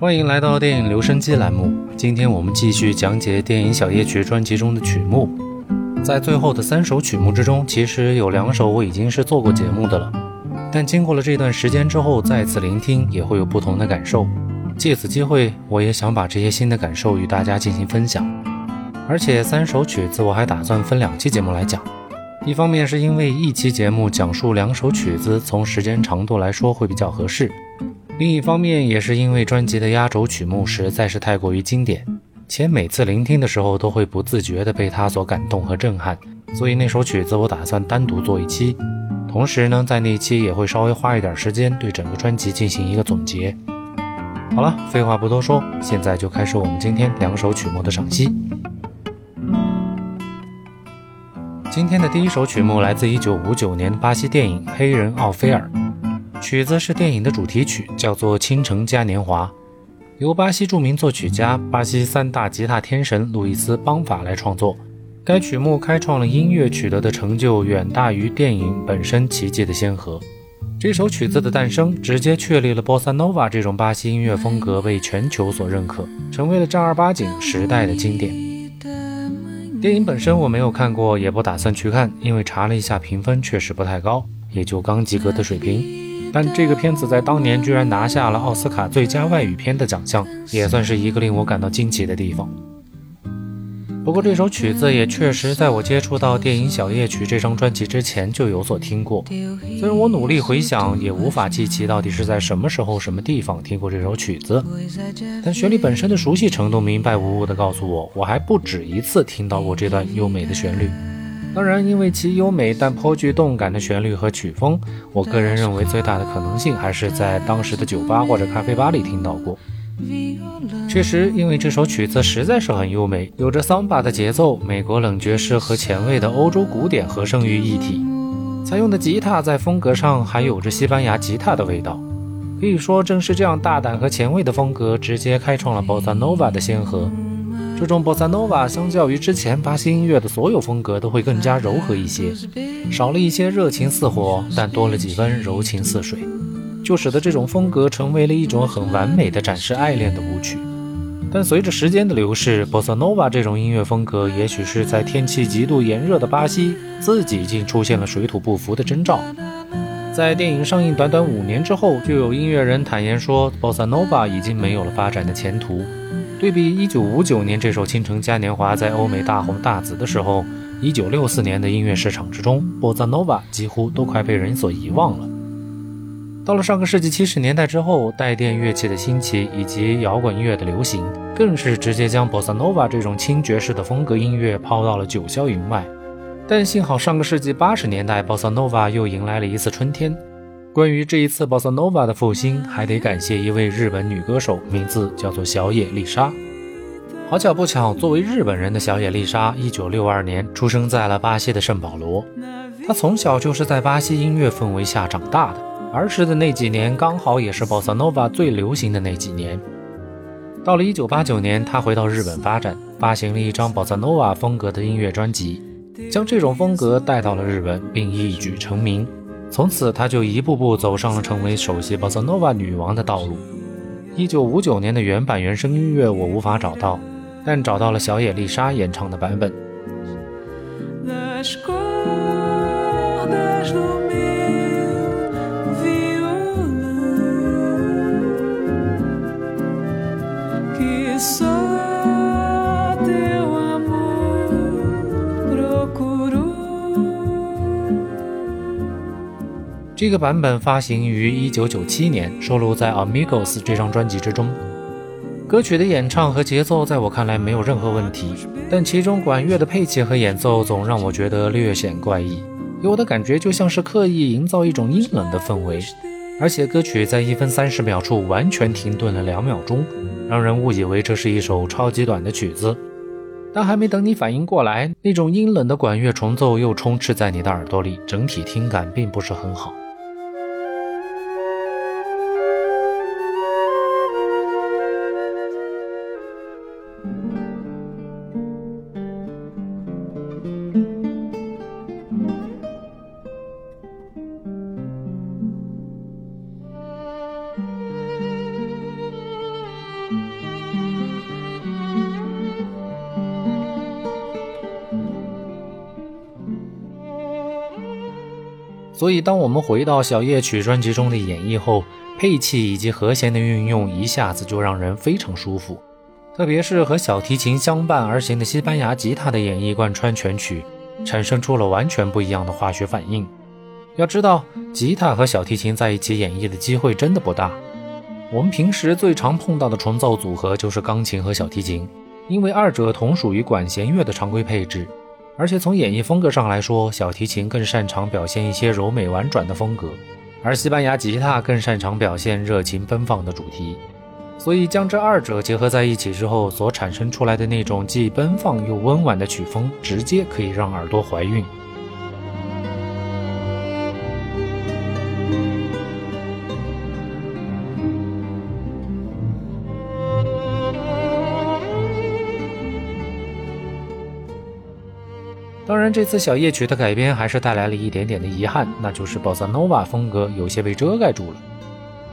欢迎来到电影留声机栏目。今天我们继续讲解电影《小夜曲》专辑中的曲目。在最后的三首曲目之中，其实有两首我已经是做过节目的了，但经过了这段时间之后，再次聆听也会有不同的感受。借此机会，我也想把这些新的感受与大家进行分享。而且三首曲子我还打算分两期节目来讲。一方面是因为一期节目讲述两首曲子，从时间长度来说会比较合适。另一方面，也是因为专辑的压轴曲目实在是太过于经典，且每次聆听的时候都会不自觉地被它所感动和震撼，所以那首曲子我打算单独做一期。同时呢，在那一期也会稍微花一点时间对整个专辑进行一个总结。好了，废话不多说，现在就开始我们今天两首曲目的赏析。今天的第一首曲目来自1959年巴西电影《黑人奥菲尔》。曲子是电影的主题曲，叫做《倾城嘉年华》，由巴西著名作曲家、巴西三大吉他天神路易斯·邦法来创作。该曲目开创了音乐取得的成就远大于电影本身奇迹的先河。这首曲子的诞生，直接确立了波萨诺瓦这种巴西音乐风格被全球所认可，成为了正儿八经时代的经典。电影本身我没有看过，也不打算去看，因为查了一下评分确实不太高，也就刚及格的水平。但这个片子在当年居然拿下了奥斯卡最佳外语片的奖项，也算是一个令我感到惊奇的地方。不过这首曲子也确实在我接触到电影《小夜曲》这张专辑之前就有所听过，虽然我努力回想也无法记起到底是在什么时候、什么地方听过这首曲子，但旋律本身的熟悉程度明白无误地告诉我，我还不止一次听到过这段优美的旋律。当然，因为其优美但颇具动感的旋律和曲风，我个人认为最大的可能性还是在当时的酒吧或者咖啡吧里听到过。确实，因为这首曲子实在是很优美，有着桑巴的节奏、美国冷爵士和前卫的欧洲古典合声于一体。采用的吉他在风格上还有着西班牙吉他的味道，可以说正是这样大胆和前卫的风格，直接开创了 Bossa Nova 的先河。这种 Bossa Nova 相较于之前巴西音乐的所有风格都会更加柔和一些，少了一些热情似火，但多了几分柔情似水，就使得这种风格成为了一种很完美的展示爱恋的舞曲。但随着时间的流逝，Bossa Nova 这种音乐风格也许是在天气极度炎热的巴西自己竟出现了水土不服的征兆。在电影上映短短五年之后，就有音乐人坦言说，Bossa Nova 已经没有了发展的前途。对比一九五九年这首《倾城嘉年华》在欧美大红大紫的时候，一九六四年的音乐市场之中，波萨诺瓦几乎都快被人所遗忘了。到了上个世纪七十年代之后，带电乐器的兴起以及摇滚音乐的流行，更是直接将波萨诺瓦这种轻爵士的风格音乐抛到了九霄云外。但幸好上个世纪八十年代，波萨诺瓦又迎来了一次春天。关于这一次 Bossa Nova 的复兴，还得感谢一位日本女歌手，名字叫做小野丽莎。好巧不巧，作为日本人的小野丽莎，一九六二年出生在了巴西的圣保罗。她从小就是在巴西音乐氛围下长大的，儿时的那几年刚好也是 Bossa Nova 最流行的那几年。到了一九八九年，她回到日本发展，发行了一张 Bossa Nova 风格的音乐专辑，将这种风格带到了日本，并一举成名。从此，他就一步步走上了成为首席 boss nova 女王的道路。一九五九年的原版原声音乐我无法找到，但找到了小野丽莎演唱的版本。这个版本发行于一九九七年，收录在《Amigos》这张专辑之中。歌曲的演唱和节奏在我看来没有任何问题，但其中管乐的配器和演奏总让我觉得略显怪异，给我的感觉就像是刻意营造一种阴冷的氛围。而且歌曲在一分三十秒处完全停顿了两秒钟，让人误以为这是一首超级短的曲子。但还没等你反应过来，那种阴冷的管乐重奏又充斥在你的耳朵里，整体听感并不是很好。所以，当我们回到小夜曲专辑中的演绎后，配器以及和弦的运用一下子就让人非常舒服。特别是和小提琴相伴而行的西班牙吉他的演绎贯穿全曲，产生出了完全不一样的化学反应。要知道，吉他和小提琴在一起演绎的机会真的不大。我们平时最常碰到的重奏组合就是钢琴和小提琴，因为二者同属于管弦乐的常规配置，而且从演绎风格上来说，小提琴更擅长表现一些柔美婉转的风格，而西班牙吉他更擅长表现热情奔放的主题。所以，将这二者结合在一起之后，所产生出来的那种既奔放又温婉的曲风，直接可以让耳朵怀孕。当然，这次小夜曲的改编还是带来了一点点的遗憾，那就是 Bossa Nova 风格有些被遮盖住了。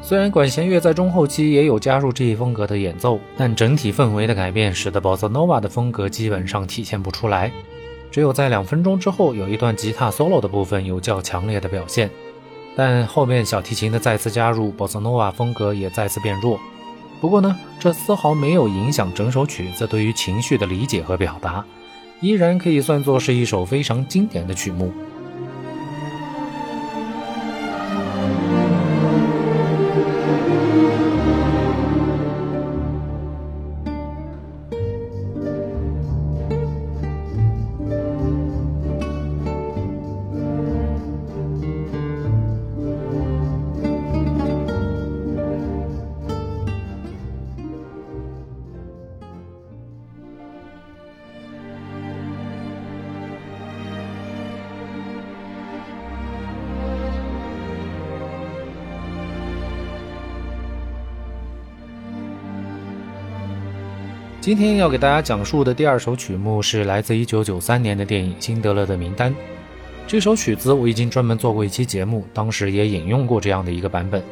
虽然管弦乐在中后期也有加入这一风格的演奏，但整体氛围的改变使得 Bossa Nova 的风格基本上体现不出来。只有在两分钟之后有一段吉他 solo 的部分有较强烈的表现，但后面小提琴的再次加入，Bossa Nova 风格也再次变弱。不过呢，这丝毫没有影响整首曲子对于情绪的理解和表达，依然可以算作是一首非常经典的曲目。今天要给大家讲述的第二首曲目是来自1993年的电影《辛德勒的名单》。这首曲子我已经专门做过一期节目，当时也引用过这样的一个版本。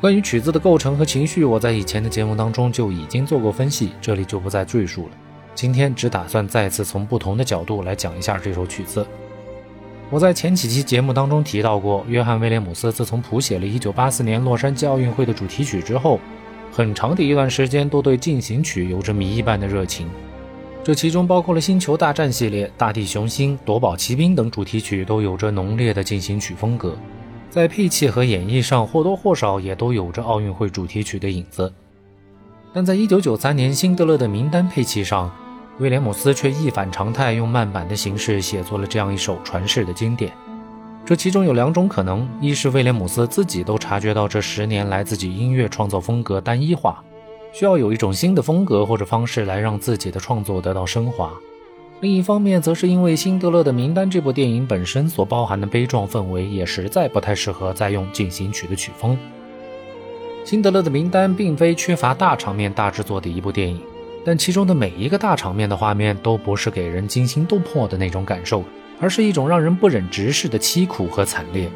关于曲子的构成和情绪，我在以前的节目当中就已经做过分析，这里就不再赘述了。今天只打算再次从不同的角度来讲一下这首曲子。我在前几期节目当中提到过，约翰·威廉姆斯自从谱写了1984年洛杉矶奥运会的主题曲之后。很长的一段时间都对进行曲有着谜一般的热情，这其中包括了《星球大战》系列、《大地雄心》、《夺宝奇兵》等主题曲，都有着浓烈的进行曲风格，在配器和演绎上或多或少也都有着奥运会主题曲的影子。但在1993年《辛德勒的名单》配器上，威廉姆斯却一反常态，用慢板的形式写作了这样一首传世的经典。这其中有两种可能：一是威廉姆斯自己都察觉到这十年来自己音乐创作风格单一化，需要有一种新的风格或者方式来让自己的创作得到升华；另一方面，则是因为《辛德勒的名单》这部电影本身所包含的悲壮氛围，也实在不太适合再用进行曲的曲风。《辛德勒的名单》并非缺乏大场面、大制作的一部电影，但其中的每一个大场面的画面都不是给人惊心动魄的那种感受。而是一种让人不忍直视的凄苦和惨烈，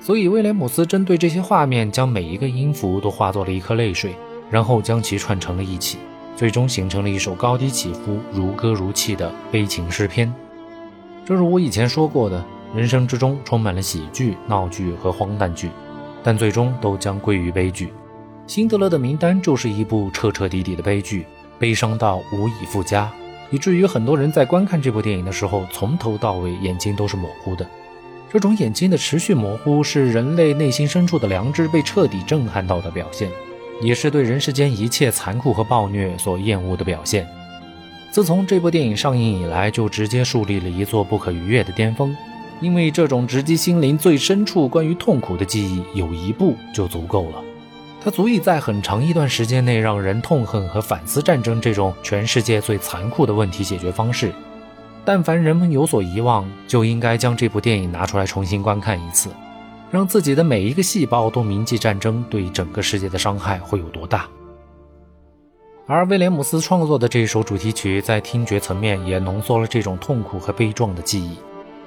所以威廉姆斯针对这些画面，将每一个音符都化作了一颗泪水，然后将其串成了一起，最终形成了一首高低起伏、如歌如泣的悲情诗篇。正如我以前说过的，人生之中充满了喜剧、闹剧和荒诞剧，但最终都将归于悲剧。辛德勒的名单就是一部彻彻底底的悲剧，悲伤到无以复加。以至于很多人在观看这部电影的时候，从头到尾眼睛都是模糊的。这种眼睛的持续模糊，是人类内心深处的良知被彻底震撼到的表现，也是对人世间一切残酷和暴虐所厌恶的表现。自从这部电影上映以来，就直接树立了一座不可逾越的巅峰，因为这种直击心灵最深处关于痛苦的记忆，有一部就足够了。它足以在很长一段时间内让人痛恨和反思战争这种全世界最残酷的问题解决方式。但凡人们有所遗忘，就应该将这部电影拿出来重新观看一次，让自己的每一个细胞都铭记战争对整个世界的伤害会有多大。而威廉姆斯创作的这首主题曲，在听觉层面也浓缩了这种痛苦和悲壮的记忆，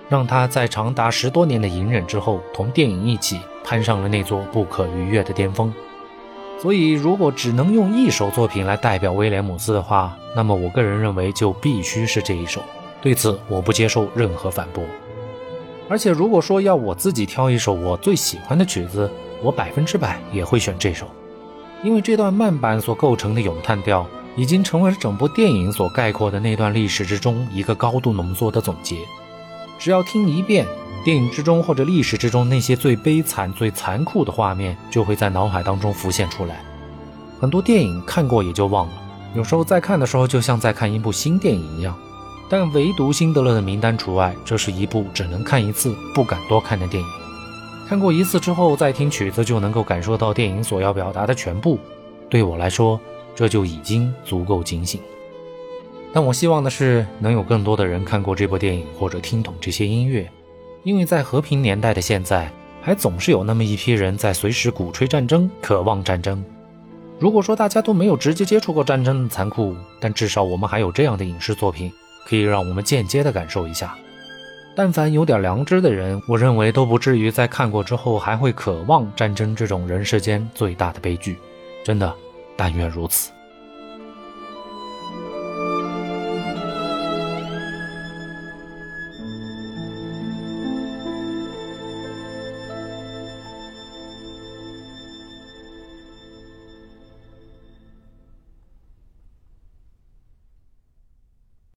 让他在长达十多年的隐忍之后，同电影一起攀上了那座不可逾越的巅峰。所以，如果只能用一首作品来代表威廉姆斯的话，那么我个人认为就必须是这一首。对此，我不接受任何反驳。而且如果说要我自己挑一首我最喜欢的曲子，我百分之百也会选这首，因为这段慢板所构成的咏叹调，已经成为了整部电影所概括的那段历史之中一个高度浓缩的总结。只要听一遍，电影之中或者历史之中那些最悲惨、最残酷的画面，就会在脑海当中浮现出来。很多电影看过也就忘了，有时候在看的时候，就像在看一部新电影一样。但唯独《辛德勒的名单》除外，这是一部只能看一次、不敢多看的电影。看过一次之后，再听曲子就能够感受到电影所要表达的全部。对我来说，这就已经足够警醒。但我希望的是，能有更多的人看过这部电影，或者听懂这些音乐，因为在和平年代的现在，还总是有那么一批人在随时鼓吹战争、渴望战争。如果说大家都没有直接接触过战争的残酷，但至少我们还有这样的影视作品，可以让我们间接的感受一下。但凡有点良知的人，我认为都不至于在看过之后还会渴望战争这种人世间最大的悲剧。真的，但愿如此。